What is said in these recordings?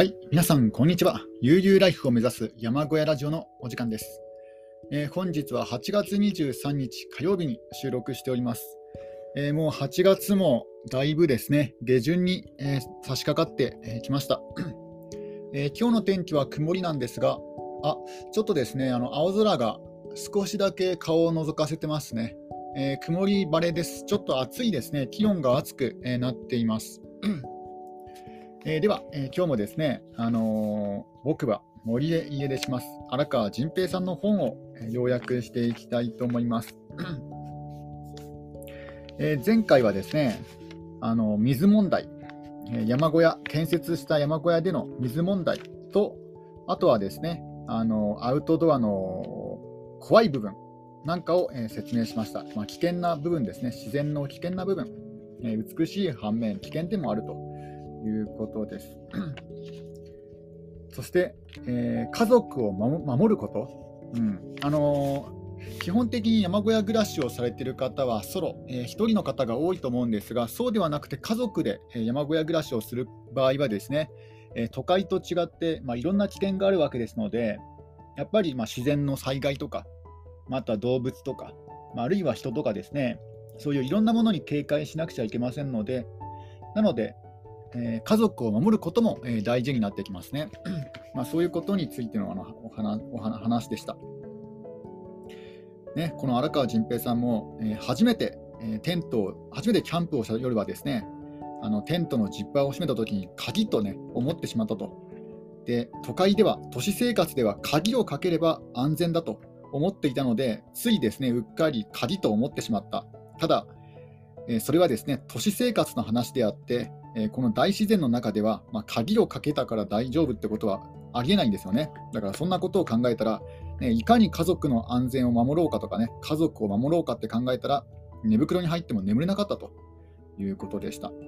はい、皆さん、こんにちは。悠々ライフを目指す山小屋ラジオのお時間です。えー本日は8月23日火曜日に収録しております。えーもう8月もだいぶですね、下旬に、えー差し掛かってきました、えー今日の天気は曇りなんですが、あちょっとですね、あの青空が少しだけ顔を覗かせてますね。えー曇り晴れです。ちょっと暑いですね。気温が暑く、えーなっています。えーでは、えー今日もですね、あのー僕は森へ家出します。荒川仁平さんの本を、要約していきたいと思います。え前回はですね、あの水問題、山小屋、建設した山小屋での水問題と、あとはですね、あのアウトドアの怖い部分なんかを、え説明しました。まあ、危険な部分ですね、自然の危険な部分、え美しい反面、危険でもあるということです。そして、えー家族を守ること、うんあのー基本的に山小屋暮らしをされている方はソロ、えー一人の方が多いと思うんですが、そうではなくて家族で、山小屋暮らしをする場合はですね、えー都会と違って、まあ、いろんな危険があるわけですので、やっぱりまあ自然の災害とか、まああとは動物とか、まあ、あるいは人とかですね、そういういろんなものに警戒しなくちゃいけませんので、なので、えー家族を守ることも、えー大事になってきますね。まあ、そういうことについてのあのお話お話話でした。ね、この荒川仁平さんも、えー初めて、えテントを、初めてキャンプをした夜はですね、あのテントのジッパーを閉めたときに鍵とね、思ってしまったと。で、都会では、都市生活では鍵をかければ安全だと思っていたので、ついですね、うっかり鍵と思ってしまった。ただ、えそれはですね、都市生活の話であって、えーこの大自然の中では、まあ、鍵をかけたから大丈夫ってことはありえないんですよね。だからそんなことを考えたら、ね、いかに家族の安全を守ろうかとかね、家族を守ろうかって考えたら、寝袋に入っても眠れなかったということでした。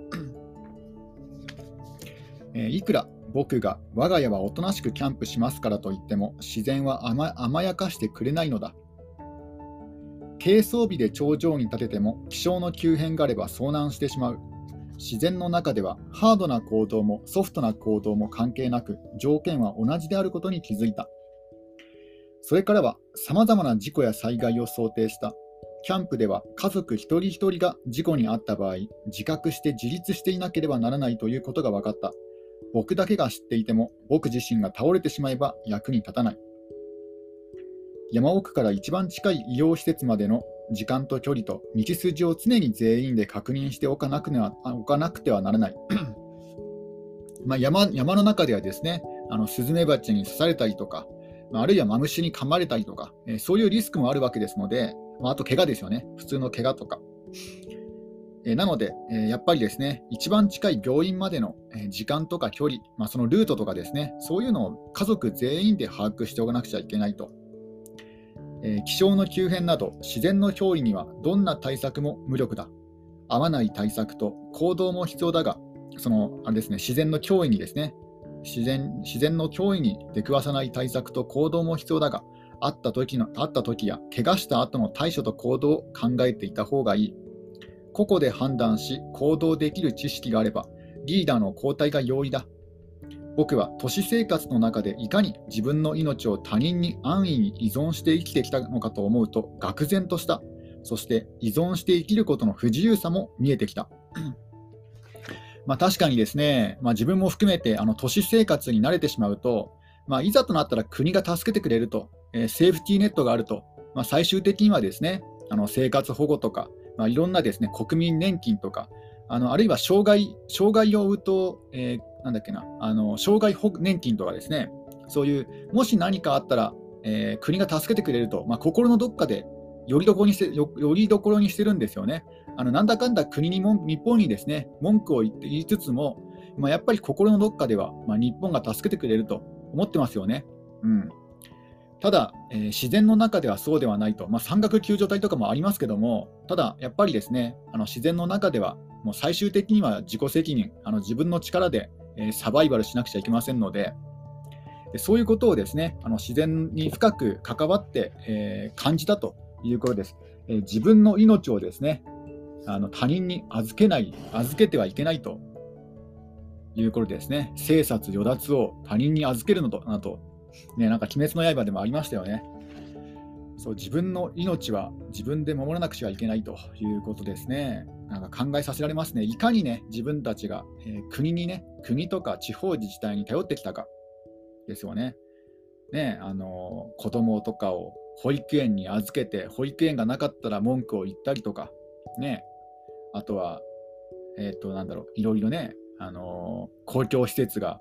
えーいくら僕が我が家はおとなしくキャンプしますからと言っても、自然は甘甘やかしてくれないのだ。軽装備で頂上に立てても気象の急変があれば遭難してしまう。自然の中ではハードな行動もソフトな行動も関係なく条件は同じであることに気づいた。それからは様々な事故や災害を想定した。キャンプでは家族一人一人が事故に遭った場合、自覚して自立していなければならないということが分かった。僕だけが知っていても僕自身が倒れてしまえば役に立たない。山奥から一番近い医療施設までの時間と距離と道筋を常に全員で確認しておかなく,、ね、はおかなくてはならない。ま山山の中ではですね、あのスズメバチに刺されたりとか、あるいはマムシに噛まれたりとか、えそういうリスクもあるわけですので、まあ、と怪我ですよね、普通の怪我とか。えなので、えやっぱりですね、一番近い病院までのえ時間とか距離、まあ、そのルートとかですね、そういうのを家族全員で把握しておかなくちゃいけないと。えー気象の急変など自然の脅威にはどんな対策も無力だ。合わない対策と行動も必要だが、そのあれですね、自然の脅威にですね、自然自然の脅威に出くわさない対策と行動も必要だが、あった時のあった時や怪我した後の対処と行動を考えていた方がいい。個々で判断し行動できる知識があれば、リーダーの交代が容易だ。僕は都市生活の中でいかに自分の命を他人に安易に依存して生きてきたのかと思うと愕然とした。そして依存して生きることの不自由さも見えてきた。まあ確かにですね、まあ、自分も含めてあの都市生活に慣れてしまうと、まあ、いざとなったら国が助けてくれると、えーセーフティーネットがあると、まあ、最終的にはですねあの生活保護とか、まあ、いろんなですね国民年金とか、あのあるいは障害障害を負うと、えーなんだっけな、あの障害保年金とかですね、そういう、もし何かあったら、えー国が助けてくれると、まあ、心のどっかでよりどころにしてよりどころにしてるんですよね。あのなんだかんだ国にも日本にですね文句を言って言いつつも、まあ、やっぱり心のどっかでは、まあ、日本が助けてくれると思ってますよね。うん、ただ、えー自然の中ではそうではないと、まあ、山岳救助隊とかもありますけども、ただやっぱりですねあの自然の中では、もう最終的には自己責任、あの自分の力で、えサバイバルしなくちゃいけませんので、そういうことをですねあの自然に深く関わって、え感じたということです。え自分の命をですねあの他人に預けない、預けてはいけないということですね。生殺与奪を他人に預けるのとなと、ね、なんか鬼滅の刃でもありましたよね。そう自分の命は自分で守らなくちゃいけないということですね。なんか考えさせられますね。いかにね、自分たちが、えー、国にね、国とか地方自治体に頼ってきたか。ですよね。ね、あの子供とかを保育園に預けて、保育園がなかったら文句を言ったりとか、ね、あとは、えっ、ー、と、なんだろう、いろいろね、あの公共施設が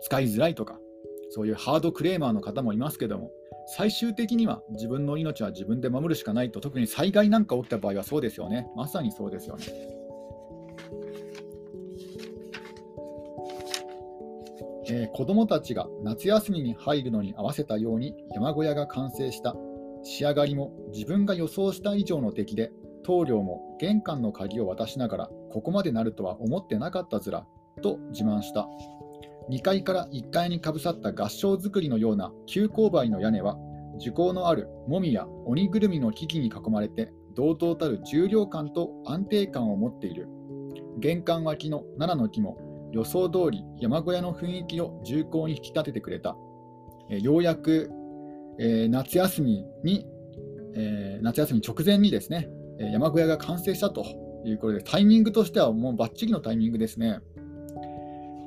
使いづらいとか、そういうハードクレーマーの方もいますけども、最終的には自分の命は自分で守るしかないと、特に災害なんか起きた場合はそうですよね。まさにそうですよね。えー、子どもたちが夏休みに入るのに合わせたように山小屋が完成した。仕上がりも自分が予想した以上の出来で、棟梁も玄関の鍵を渡しながら、ここまでなるとは思ってなかったずら、と自慢した。2階から1階にかぶさった合掌造りのような急勾配の屋根は、樹高のあるもみや鬼ぐるみの木々に囲まれて、堂々たる重量感と安定感を持っている。玄関脇の奈良の木も予想通り山小屋の雰囲気を重厚に引き立ててくれた。えようやく、えー、夏休みに、えー、夏休み直前にですね、山小屋が完成したということで、タイミングとしてはもうバッチリのタイミングですね。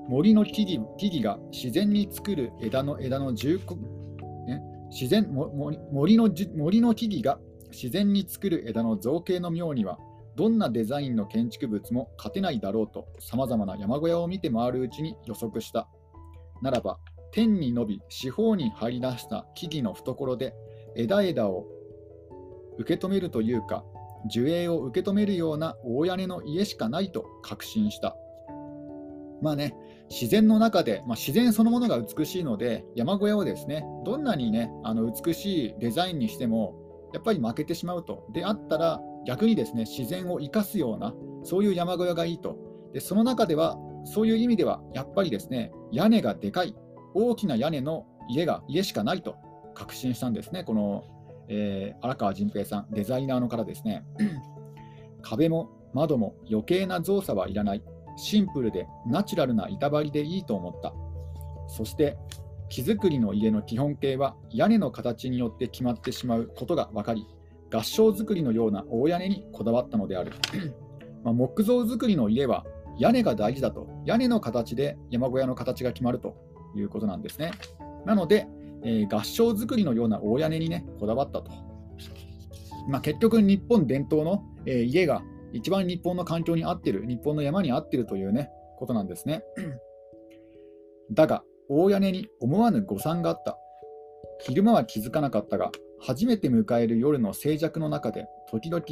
森の木々木々が自然に作る枝の枝の重厚、ね、自然森の森の木々が自然に作る枝の造形の妙にはどんなデザインの建築物も勝てないだろうとさまざまな山小屋を見て回るうちに予測した。ならば天に伸び四方に張り出した木々の懐で枝枝を受け止めるというか樹影を受け止めるような大屋根の家しかないと確信した。まあね自然の中で、まあ、自然そのものが美しいので山小屋をですねどんなにねあの美しいデザインにしてもやっぱり負けてしまうと。であったら逆にですね自然を生かすようなそういう山小屋がいいと。でその中ではそういう意味ではやっぱりですね屋根がでかい大きな屋根の家が家しかないと。確信したんですねこの、えー、荒川淳平さんデザイナーの方ですね。壁も窓も余計な造作はいらない。シンプルでナチュラルな板張りでいいと思った。そして木造りの家の基本形は屋根の形によって決まってしまうことが分かり、合掌造りのような大屋根にこだわったのである。まあ、木造造りの家は屋根が大事だと、屋根の形で山小屋の形が決まるということなんですね。なので、えー、合掌造りのような大屋根にね、こだわったと。まあ、結局、日本伝統の、えー、家が一番日本の環境に合ってる、日本の山に合ってるというね、ことなんですね。だが、大屋根に思わぬ誤算があった。昼間は気づかなかったが、初めて迎える夜の静寂の中で、時々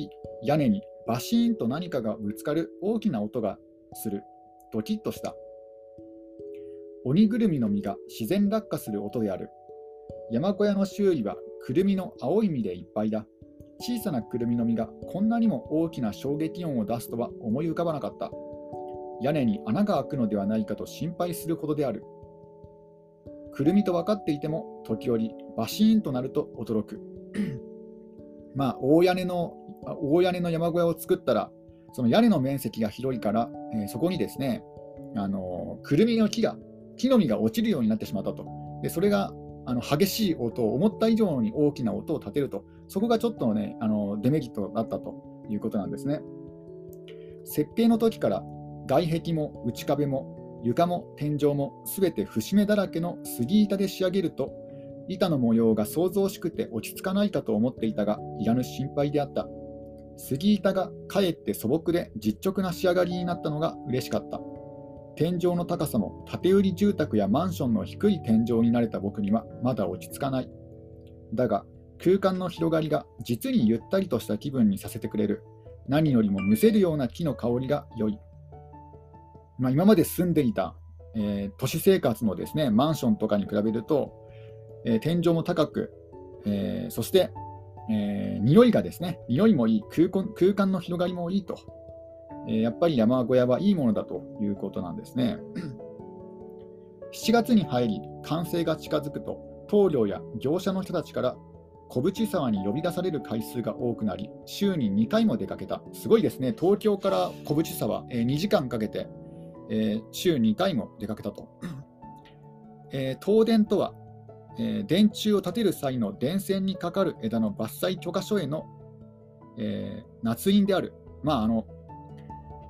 屋根にバシーンと何かがぶつかる大きな音がする。ドキッとした。鬼ぐるみの実が自然落下する音である。山小屋の周囲はくるみの青い実でいっぱいだ。小さなくるみの実がこんなにも大きな衝撃音を出すとは思い浮かばなかった。屋根に穴が開くのではないかと心配するほどである。くるみと分かっていても、時折バシーンとなると驚く。まあ、大屋根の大屋根の山小屋を作ったら、その屋根の面積が広いから、えー、そこにですね、あのくるみの木が、木の実が落ちるようになってしまったと。でそれがあの激しい音を、思った以上に大きな音を立てると、そこがちょっとね、あのデメリットだったということなんですね。設計の時から外壁も内壁も床も天井もすべて節目だらけの杉板で仕上げると、板の模様が想像しくて落ち着かないかと思っていたが、いらぬ心配であった。杉板がかえって素朴で実直な仕上がりになったのが嬉しかった。天井の高さも建売り住宅やマンションの低い天井に慣れた僕にはまだ落ち着かない。だが、空間の広がりが実にゆったりとした気分にさせてくれる。何よりもむせるような木の香りが良い。まあ、今まで住んでいた、えー、都市生活のですねマンションとかに比べると、えー、天井も高く、えー、そして、えー、匂いがですね、匂いもいい空、空間の広がりもいいとえやっぱり山小屋はいいものだということなんですね。7月に入り、完成が近づくと、棟梁や業者の人たちから小淵沢に呼び出される回数が多くなり、週に2回も出かけた。すごいですね、東京から小淵沢、えー、2時間かけて、えー、週2回も出かけたと。えー、東電とは、えー、電柱を建てる際の電線にかかる枝の伐採許可書への、えー、捺印である。まあ、あの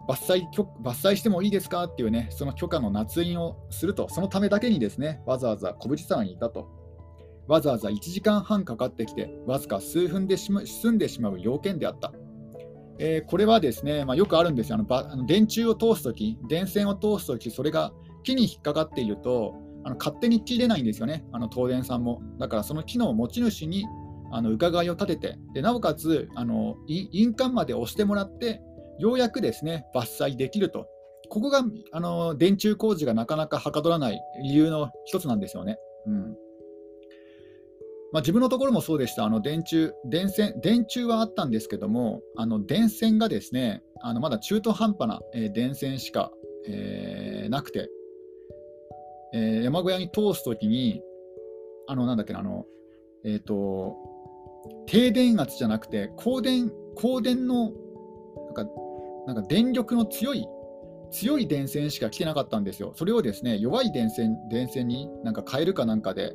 伐採伐採してもいいですかっていうね、その許可の捺印をすると、そのためだけにですね、わざわざ小淵沢にいたと。わざわざ1時間半かかってきて、わずか数分で済んでしまう要件であった。えー、これはですね、まあ、よくあるんですよ。あのあの電柱を通すとき、電線を通すとき、それが木に引っかかっていると、あの勝手に切れないんですよね、あの東電さんも。だからその木の持ち主にあの伺いを立てて、でなおかつあの印鑑まで押してもらって、ようやくですね伐採できると。ここがあの電柱工事がなかなかはかどらない理由の一つなんですよね。うんまあ、自分のところもそうでした、あの電柱電線、電柱はあったんですけども、あの電線がですねあのまだ中途半端な、えー、電線しか、えー、なくて、えー、山小屋に通すときに、あのなんだっけあの、えっ、と、停電圧じゃなくて、光電、光電のなんかなんか電力の強い強い電線しか来てなかったんですよ。それをですね弱い電線電線になんか変えるかなんかで、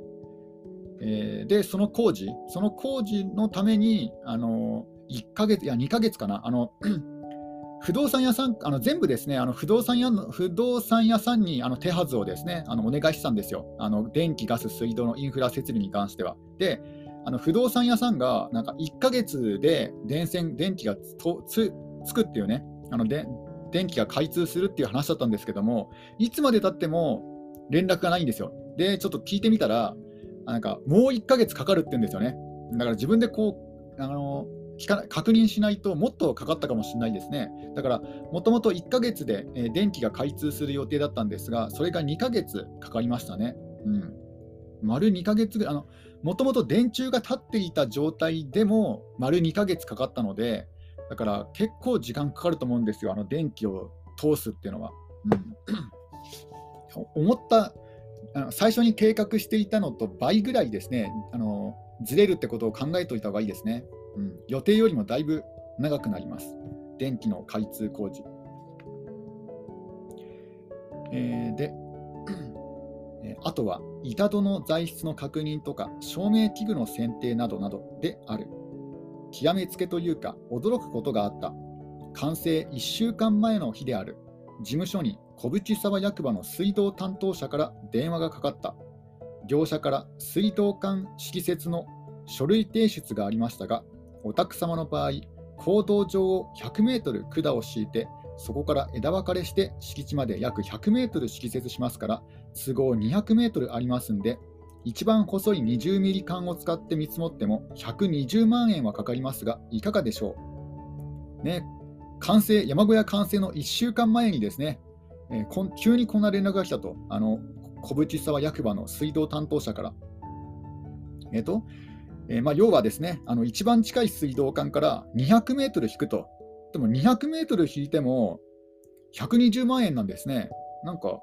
えー、で、その工事、その工事のために、あの1ヶ月、いや、2ヶ月かな、あの 不動産屋さん、あの全部ですね、あの不動産屋の不動産屋さんにあの手はずをですねあのお願いしたんですよあの、電気、ガス、水道のインフラ設備に関しては。で、あの不動産屋さんがなんか1ヶ月で電線、電気がとつつくっていうねあので、電気が開通するっていう話だったんですけども、いつまでたっても連絡がないんですよ。で、ちょっと聞いてみたら、なんかもう1ヶ月かかるって言うんですよね。だから自分でこう、あの確認しないともっとかかったかもしれないですね。だから、もともと1ヶ月で、電気が開通する予定だったんですが、それが2ヶ月かかりましたね。うん、丸2ヶ月ぐらい、もともと電柱が立っていた状態でも丸2ヶ月かかったので、だから結構時間かかると思うんですよ、あの電気を通すっていうのは。うん、思ったあの最初に計画していたのと倍ぐらいですね、あのずれるってことを考えておいた方がいいですね、うん。予定よりもだいぶ長くなります、電気の開通工事。えー、で、あとは板戸の材質の確認とか照明器具の選定などなどである。極めつけというか驚くことがあった。完成1週間前の日である。事務所に小淵沢役場の水道担当者から電話がかかった。業者から水道管敷設の書類提出がありましたが、お宅様の場合、行動上を100メートル管を敷いて、そこから枝分かれして敷地まで約100メートル敷設しますから、都合200メートルありますんで、一番細い20ミリ管を使って見積もっても120万円はかかりますが、いかがでしょう？ね、完成、山小屋完成の1週間前にですね、えー、急にこんな連絡が来たと、あの小淵沢役場の水道担当者から。えっ、ー、と、えー、まあ、要はですね、あの一番近い水道管から200メートル引くと。でも200メートル引いても120万円なんですね。なんか、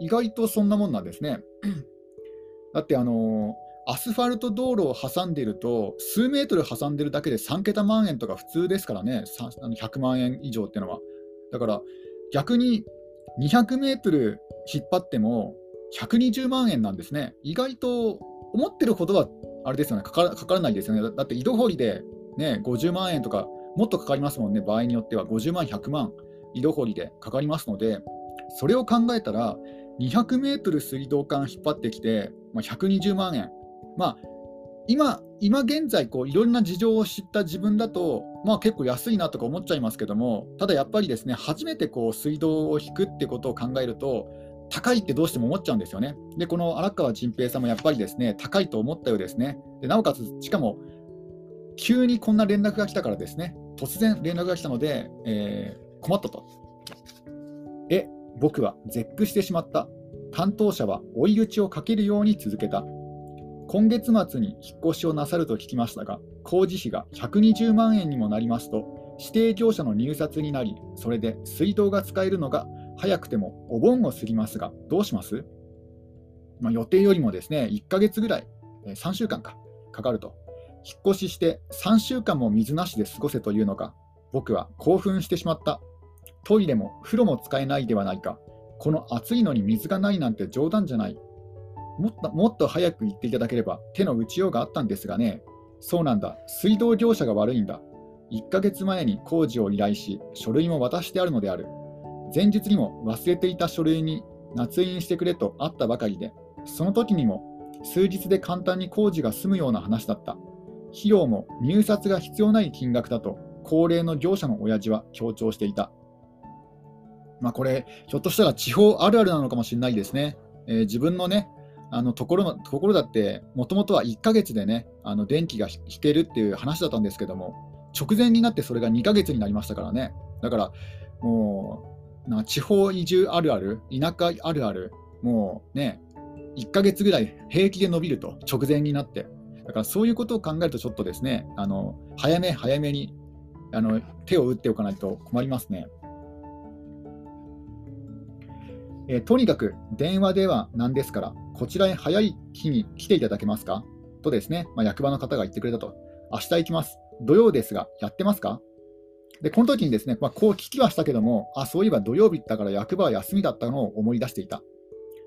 意外とそんなもんなんですね。だってあのアスファルト道路を挟んでいると、数メートル挟んでるだけで3桁万円とか普通ですからね、100万円以上っていうのは。だから逆に200メートル引っ張っても120万円なんですね。意外と思ってるほどはあれですよねかからないですよね。だって井戸掘りで、ね、50万円とかもっとかかりますもんね、場合によっては50万、100万井戸掘りでかかりますので、それを考えたら、200メートル水道管引っ張ってきて、まあ、120万円、まあ、今、今現在こう、いろんな事情を知った自分だと、まあ、結構安いなとか思っちゃいますけども、ただやっぱりですね、初めてこう水道を引くってことを考えると、高いってどうしても思っちゃうんですよね。で、この荒川仁平さんもやっぱりですね、高いと思ったようですね。でなおかつ、しかも、急にこんな連絡が来たからですね、突然連絡が来たので、えー、困ったと。え、僕は絶句してしまった。担当者は追い打ちをかけるように続けた。今月末に引っ越しをなさると聞きましたが、工事費が120万円にもなりますと、指定業者の入札になり、それで水道が使えるのが早くてもお盆を過ぎますが、どうします？まあ、予定よりもですね、1ヶ月ぐらい、3週間か、かかると。引っ越しして3週間も水なしで過ごせというのか、僕は興奮してしまった。トイレも風呂も使えないではないか。この暑いのに水がないなんて冗談じゃない。もっともっと早く言っていただければ手の打ちようがあったんですがね。そうなんだ、水道業者が悪いんだ。1ヶ月前に工事を依頼し、書類も渡してあるのである。前日にも忘れていた書類に捺印してくれとあったばかりで、その時にも数日で簡単に工事が済むような話だった。費用も入札が必要ない金額だと、高齢の業者の親父は強調していた。まあ、これ、ひょっとしたら地方あるあるなのかもしれないですね。えー、自分のね、あのところのところだって、もともとは1ヶ月でね、あの電気が引けるっていう話だったんですけども、直前になってそれが2ヶ月になりましたからね。だから、もう、な地方移住あるある、田舎あるある、もうね、1ヶ月ぐらい平気で伸びると、直前になって。だからそういうことを考えると、ちょっとですね、あの早め早めにあの手を打っておかないと困りますね。え、とにかく電話ではなんですから、こちらへ早い日に来ていただけますか？とですね、まあ、役場の方が言ってくれたと。明日行きます。土曜ですが、やってますか？で、この時にですね、まあ、こう聞きはしたけども、あ、そういえば土曜日だから役場は休みだったのを思い出していた。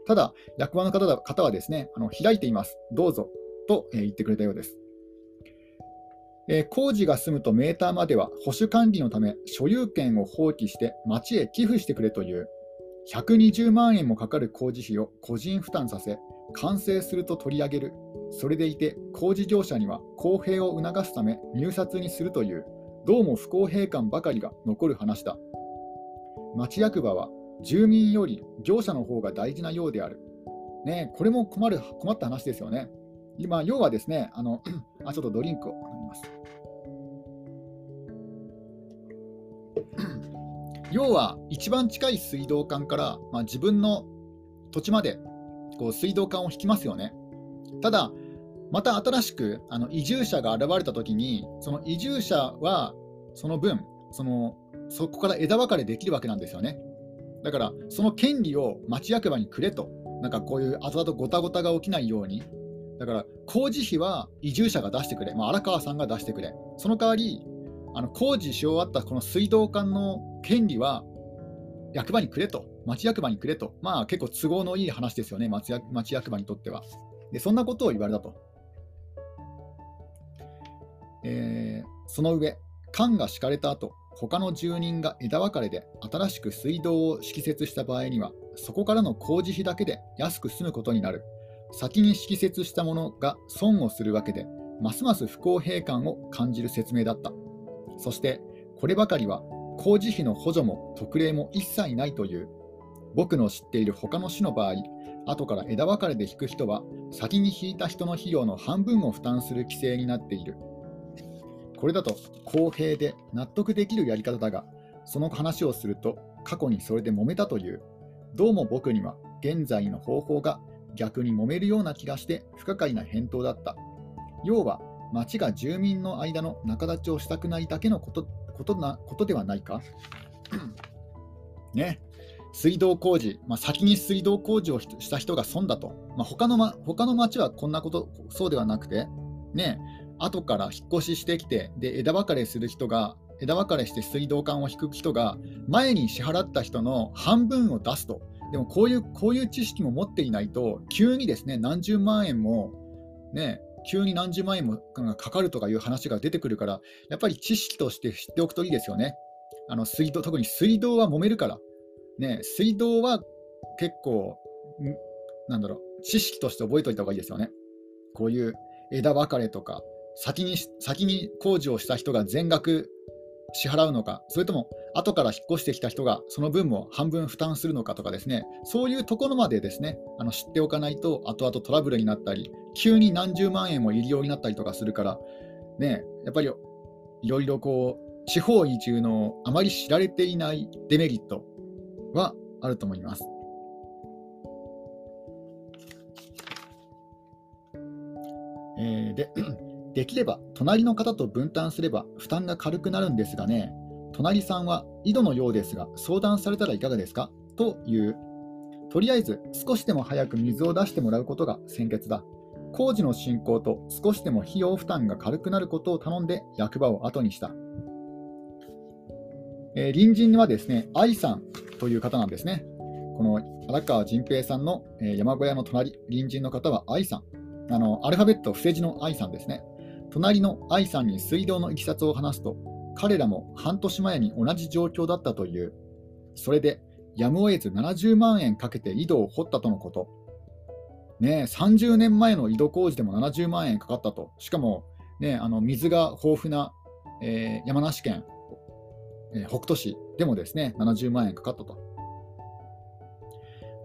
ただ、役場の方方はですね、あの開いています。どうぞ。と、えー、言ってくれたようです。えー、工事が済むとメーターまでは保守管理のため所有権を放棄して町へ寄付してくれという120万円もかかる工事費を個人負担させ、完成すると取り上げる、それでいて工事業者には公平を促すため入札にするという、どうも不公平感ばかりが残る話だ。町役場は住民より業者の方が大事なようである。ね、これも困る困った話ですよね。今、要はですね、あの あちょっとドリンクを飲みます。要は一番近い水道管から、まあ、自分の土地までこう水道管を引きますよね。ただ、また新しくあの移住者が現れたときに、その移住者はその分その、そこから枝分かれできるわけなんですよね。だから、その権利を町役場にくれと、なんかこういう後々ごたごたが起きないように、だから工事費は移住者が出してくれ、まあ、荒川さんが出してくれ、その代わり、あの工事し終わったこの水道管の権利は役場にくれと、町役場にくれと、まあ結構都合のいい話ですよね、町町役場にとっては。でそんなことを言われたと。えー、その上、管が敷かれた後、他の住人が枝分かれで新しく水道を敷設した場合には、そこからの工事費だけで安く済むことになる。先に敷設したものが損をするわけで、ますます不公平感を感じる説明だった。そして、こればかりは工事費の補助も特例も一切ないという。僕の知っている他の市の場合、後から枝分かれで引く人は、先に引いた人の費用の半分を負担する規制になっている。これだと公平で納得できるやり方だが、その話をすると過去にそれで揉めたという。どうも僕には現在の方法が逆に揉めるような気がして不可解な返答だった。要は町が住民の間の仲立ちをしたくないだけのことことなことではないか。ね、水道工事、まあ、先に水道工事をした人が損だと、まあ、他の、ま、他の町はこんなこと、そうではなくて、ね、後から引っ越ししてきて、で枝分かれする人が、枝分かれして水道管を引く人が、前に支払った人の半分を出すと。でもこういうこういう知識も持っていないと、急にですね何十万円も、ね、急に何十万円もかかるとかいう話が出てくるから、やっぱり知識として知っておくといいですよね。あの水道特に水道は揉めるから、ね、水道は結構、なんだろう、知識として覚えておいた方がいいですよね。こういう枝分かれとか、先に先に工事をした人が全額支払うのか、それとも後から引っ越してきた人がその分も半分負担するのかとかですね、そういうところまでですね、あの知っておかないと、後々トラブルになったり、急に何十万円も入りようになったりとかするから、ね、やっぱりいろいろこう、地方移住のあまり知られていないデメリットはあると思います。えー、で できれば隣の方と分担すれば負担が軽くなるんですがね、隣さんは井戸のようですが相談されたらいかがですか？という、とりあえず少しでも早く水を出してもらうことが先決だ。工事の進行と少しでも費用負担が軽くなることを頼んで役場を後にした。えー、隣人はですね、愛さんという方なんですね。この荒川仁平さんの、え、山小屋の隣、隣人の方は愛さん。あのアルファベット伏せ字の愛さんですね。隣の愛さんに水道のいきさつを話すと、彼らも半年前に同じ状況だったという。それで、やむを得ず70万円かけて井戸を掘ったとのこと。ね、30年前の井戸工事でも70万円かかったと。しかも、ね、あの水が豊富な、えー、山梨県、えー、北杜市でもですね、70万円かかったと。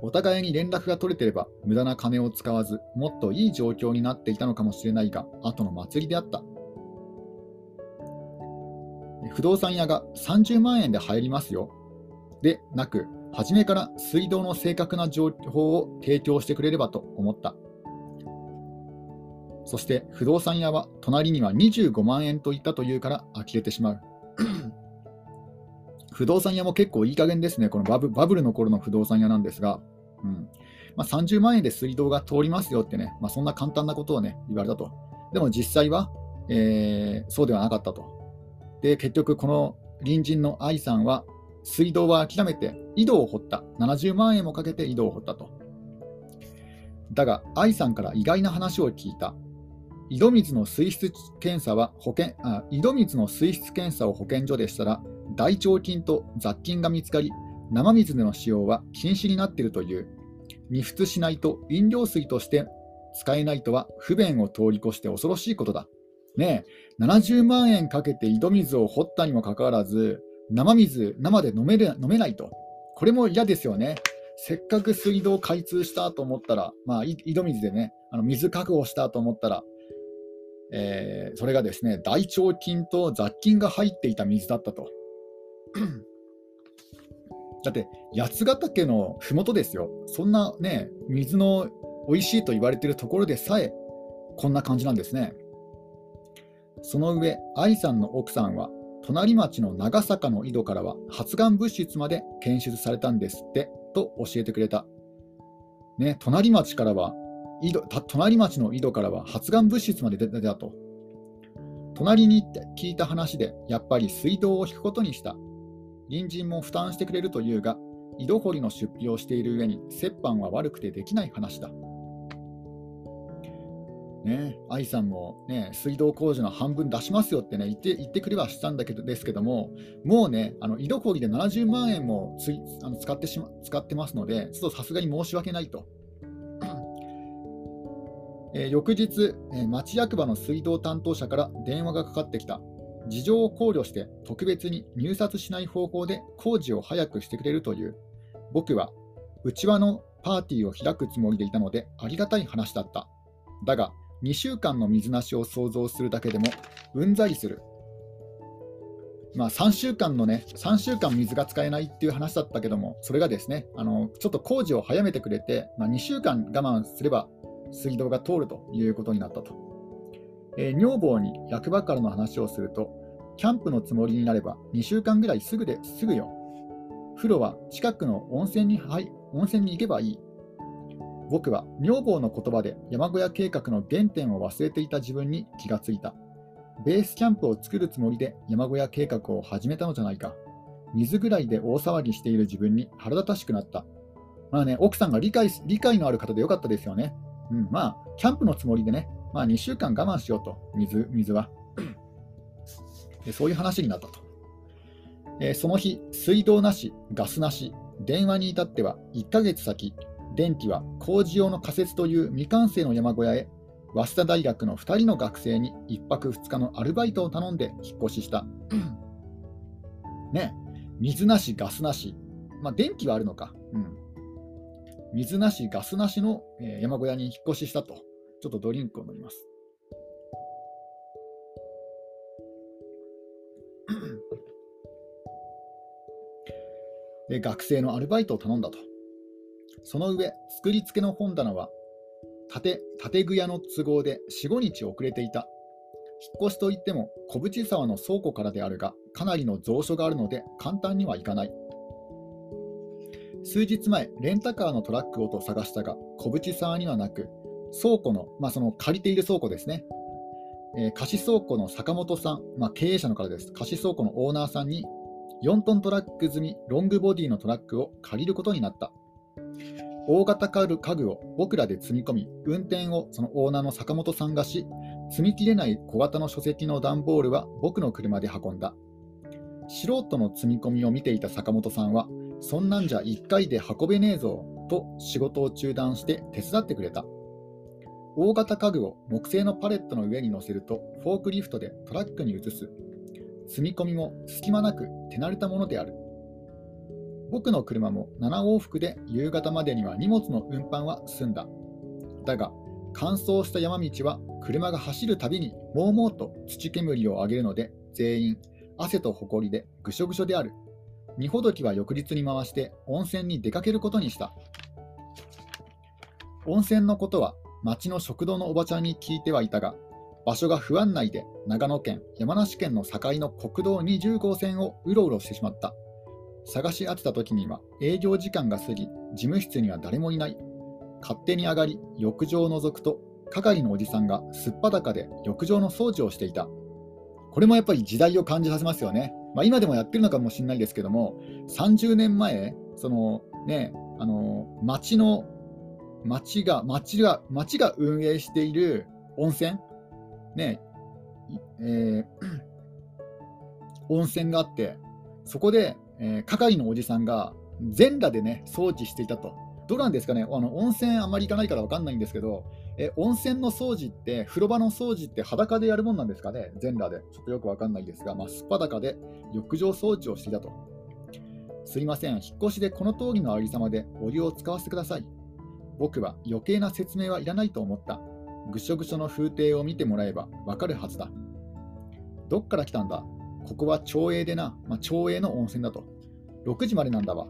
お互いに連絡が取れてれば無駄な金を使わず、もっといい状況になっていたのかもしれないが、後の祭りであった。不動産屋が30万円で入りますよ。でなく、初めから水道の正確な情報を提供してくれればと思った。そして不動産屋は隣には25万円と言ったというから呆れてしまう。不動産屋も結構いい加減ですね、このバブバブルの頃の不動産屋なんですが、うんまあ、30万円で水道が通りますよってね、まあ、そんな簡単なことをね、言われたと。でも実際は、えー、そうではなかったと。で、結局、この隣人の愛さんは、水道は諦めて井戸を掘った。70万円もかけて井戸を掘ったと。だが、愛さんから意外な話を聞いた。井戸水の水質検査は保険あ井戸水の水質検査を保健所でしたら、大腸菌と雑菌が見つかり、生水での使用は禁止になっているという。煮沸しないと飲料水として使えないとは不便を通り越して恐ろしいことだ。ねえ、70万円かけて井戸水を掘ったにもかかわらず、生水、生で飲める飲めないと。これも嫌ですよね。せっかく水道開通したと思ったら、まあ、井戸水でね、あの水確保したと思ったら、えー、それがですね、大腸菌と雑菌が入っていた水だったと。だって、八ヶ岳の麓ですよ。そんなね、水の美味しいと言われているところでさえ、こんな感じなんですね。その上、愛さんの奥さんは、隣町の長坂の井戸からは発がん物質まで検出されたんですってと教えてくれた。ね、隣町からは井戸隣町の井戸からは発がん物質まで出たと。隣に行って聞いた話で、やっぱり水道を引くことにした。隣人も負担してくれるというが、井戸掘りの出費をしている上に、折半は悪くてできない話だ。ね、愛さんも、ね、水道工事の半分出しますよってね言って言ってくれはしたんだけどですけども、もうね、あの井戸掘りで70万円もつあの使ってしま使ってますので、ちょっとさすがに申し訳ないと。えー、翌日、えー、町役場の水道担当者から電話がかかってきた。事情を考慮して特別に入札しない方法で工事を早くしてくれるという。僕は内輪のパーティーを開くつもりでいたのでありがたい話だった。だが、2週間の水なしを想像するだけでもうんざりする。まあ、3週間のね、3週間水が使えないっていう話だったけども、それがですね、あのちょっと工事を早めてくれて、まあ、2週間我慢すれば水道が通るということになったと。えー、女房に役場からの話をすると、キャンプのつもりになれば2週間ぐらいすぐですぐよ。風呂は近くの温泉に,、はい、温泉に行けばいい。僕は女房の言葉で山小屋計画の原点を忘れていた自分に気がついた。ベースキャンプを作るつもりで山小屋計画を始めたのじゃないか。水ぐらいで大騒ぎしている自分に腹立たしくなった。まあね、奥さんが理解理解のある方でよかったですよね。うん、まあ、キャンプのつもりでね、まあ、2週間我慢しようと、水水は。でそういう話になったと。えー、その日、水道なし、ガスなし、電話に至っては1ヶ月先、電気は工事用の仮設という未完成の山小屋へ、早稲田大学の2人の学生に1泊2日のアルバイトを頼んで引っ越しした。ね、水なし、ガスなし、まあ、電気はあるのか。うん、水なし、ガスなしの山小屋に引っ越ししたと。ちょっとドリンクを飲みます。で学生のアルバイトを頼んだと。その上、作り付けの本棚は建て具屋の都合で4、5日遅れていた。引っ越しといっても小淵沢の倉庫からであるが、かなりの蔵書があるので簡単にはいかない。数日前、レンタカーのトラックをと探したが、小淵沢にはなく、倉庫の、まあ、その借りている倉庫ですね、えー、貸倉庫の坂本さん、まあ、経営者の方です、貸し倉庫のオーナーさんに、4トントラック積みロングボディのトラックを借りることになった。大型家具を僕らで積み込み、運転をそのオーナーの坂本さんがし、積み切れない小型の書籍の段ボールは僕の車で運んだ。素人の積み込みを見ていた坂本さんは、そんなんじゃ1回で運べねえぞと仕事を中断して手伝ってくれた。大型家具を木製のパレットの上に乗せるとフォークリフトでトラックに移す。積み込みも隙間なく手慣れたものである。僕の車も7往復で夕方までには荷物の運搬は済んだ。だが、乾燥した山道は車が走るたびにもうもうと土煙を上げるので全員汗とほこりでぐしょぐしょである。荷ほどきは翌日に回して温泉に出かけることにした。温泉のことは町の食堂のおばちゃんに聞いてはいたが、場所が不安内で長野県、山梨県の境の国道20号線をうろうろしてしまった。探し当てた時には営業時間が過ぎ、事務室には誰もいない。勝手に上がり、浴場を覗くと、係のおじさんがすっぱだかで浴場の掃除をしていた。これもやっぱり時代を感じさせますよね。まあ、今でもやってるのかもしれないですけども、30年前、そのね、あの町の町が町が町が運営している温泉、ねえー、温泉があって、そこで、えー、係のおじさんが全裸でね掃除していたと。どうなんですかね、あの温泉あんまり行かないから分かんないんですけど、え温泉の掃除って、風呂場の掃除って裸でやるもんなんですかね、全裸で。ちょっとよく分かんないですが、まあ、すっぱだかで浴場掃除をしていたと。すいません、引っ越しでこの通りのありさまでお湯を使わせてください。僕は余計な説明はいらないと思った。ぐしょぐしょの風景を見てもらえばわかるはずだ。どっから来たんだ？ここは町営でな、まあ、町営の温泉だと。6時までなんだわ。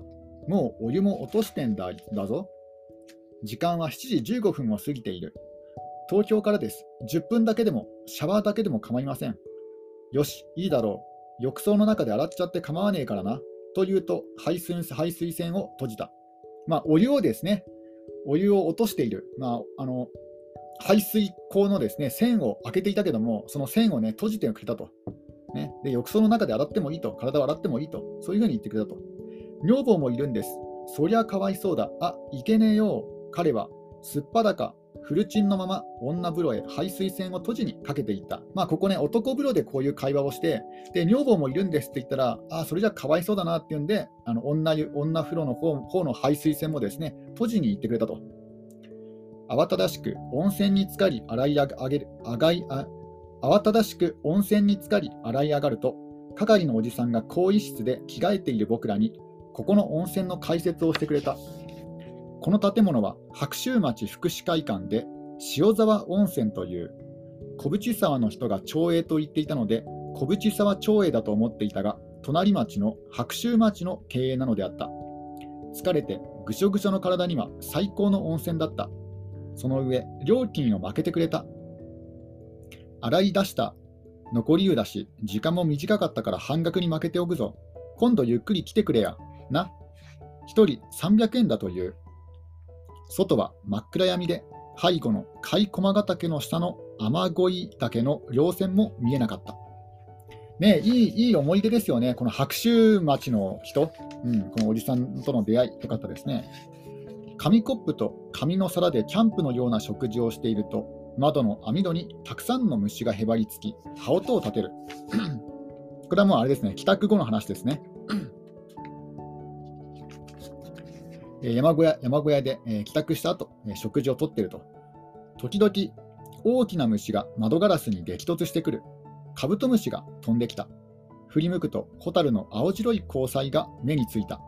もうお湯も落としてんだだぞ。時間は7時15分を過ぎている。東京からです。10分だけでも、シャワーだけでも構いません。よし、いいだろう。浴槽の中で洗っちゃって構わねえからな。と言うと排水、排水栓を閉じた。まあ、お湯をですね、お湯を落としている。まあ、あの排水口のですね線を開けていたけども、その線をね閉じてくれたと。ね、で浴槽の中で洗ってもいいと、体を洗ってもいいと、そういうふうに言ってくれたと。女房もいるんです。そりゃかわいそうだ。あ、いけねえよ。彼はすっぱだか、フルチンのまま女風呂へ排水栓を閉じにかけていった。まあ、ここね、男風呂でこういう会話をして、で、女房もいるんですって言ったら、あ、それじゃかわいそうだなっていうんで、あの女女風呂の方方の排水栓もですね、閉じに行ってくれたと。慌ただしく温泉に浸かり洗い上げる、あがいあ慌ただしく温泉に浸かり洗い上がると、係のおじさんが更衣室で着替えている僕らに、ここの温泉の解説をしてくれた。この建物は白州町福祉会館で塩沢温泉という小淵沢の人が町営と言っていたので小淵沢町営だと思っていたが隣町の白州町の経営なのであった。疲れてぐしょぐしょの体には最高の温泉だった。その上料金を負けてくれた。洗い出した残り湯だし時間も短かったから半額に負けておくぞ今度ゆっくり来てくれやな1人300円だという外は真っ暗闇で、背後の甲斐駒ヶ岳の下の雨乞い岳の稜線も見えなかった。ねいい、いい思い出ですよね。この白州町の人、うん、このおじさんとの出会い、よかったですね。紙コップと紙の皿でキャンプのような食事をしていると、窓の網戸にたくさんの虫がへばりつき、羽音を立てる。これはもうあれですね、帰宅後の話ですね。山小屋山小屋で、え帰宅した後、え食事をとっていると、時々大きな虫が窓ガラスに激突してくる。カブトムシが飛んできた。振り向くと、ホタルの青白い交際が目についた。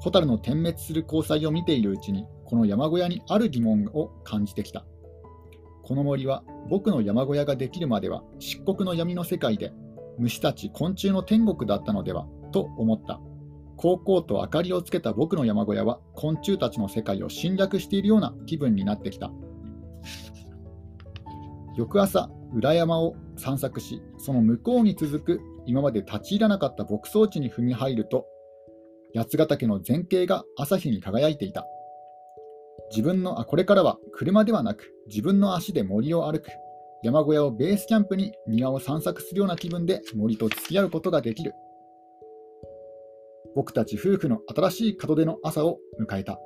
ホタルの点滅する交際を見ているうちに、この山小屋にある疑問を感じてきた。この森は僕の山小屋ができるまでは漆黒の闇の世界で虫たち昆虫の天国だったのではと思った。高校と明かりをつけた僕の山小屋は昆虫たちの世界を侵略しているような気分になってきた翌朝裏山を散策しその向こうに続く今まで立ち入らなかった牧草地に踏み入ると八ヶ岳の前景が朝日に輝いていた自分のあこれからは車ではなく自分の足で森を歩く山小屋をベースキャンプに庭を散策するような気分で森と付き合うことができる僕たち夫婦の新しい門出の朝を迎えた。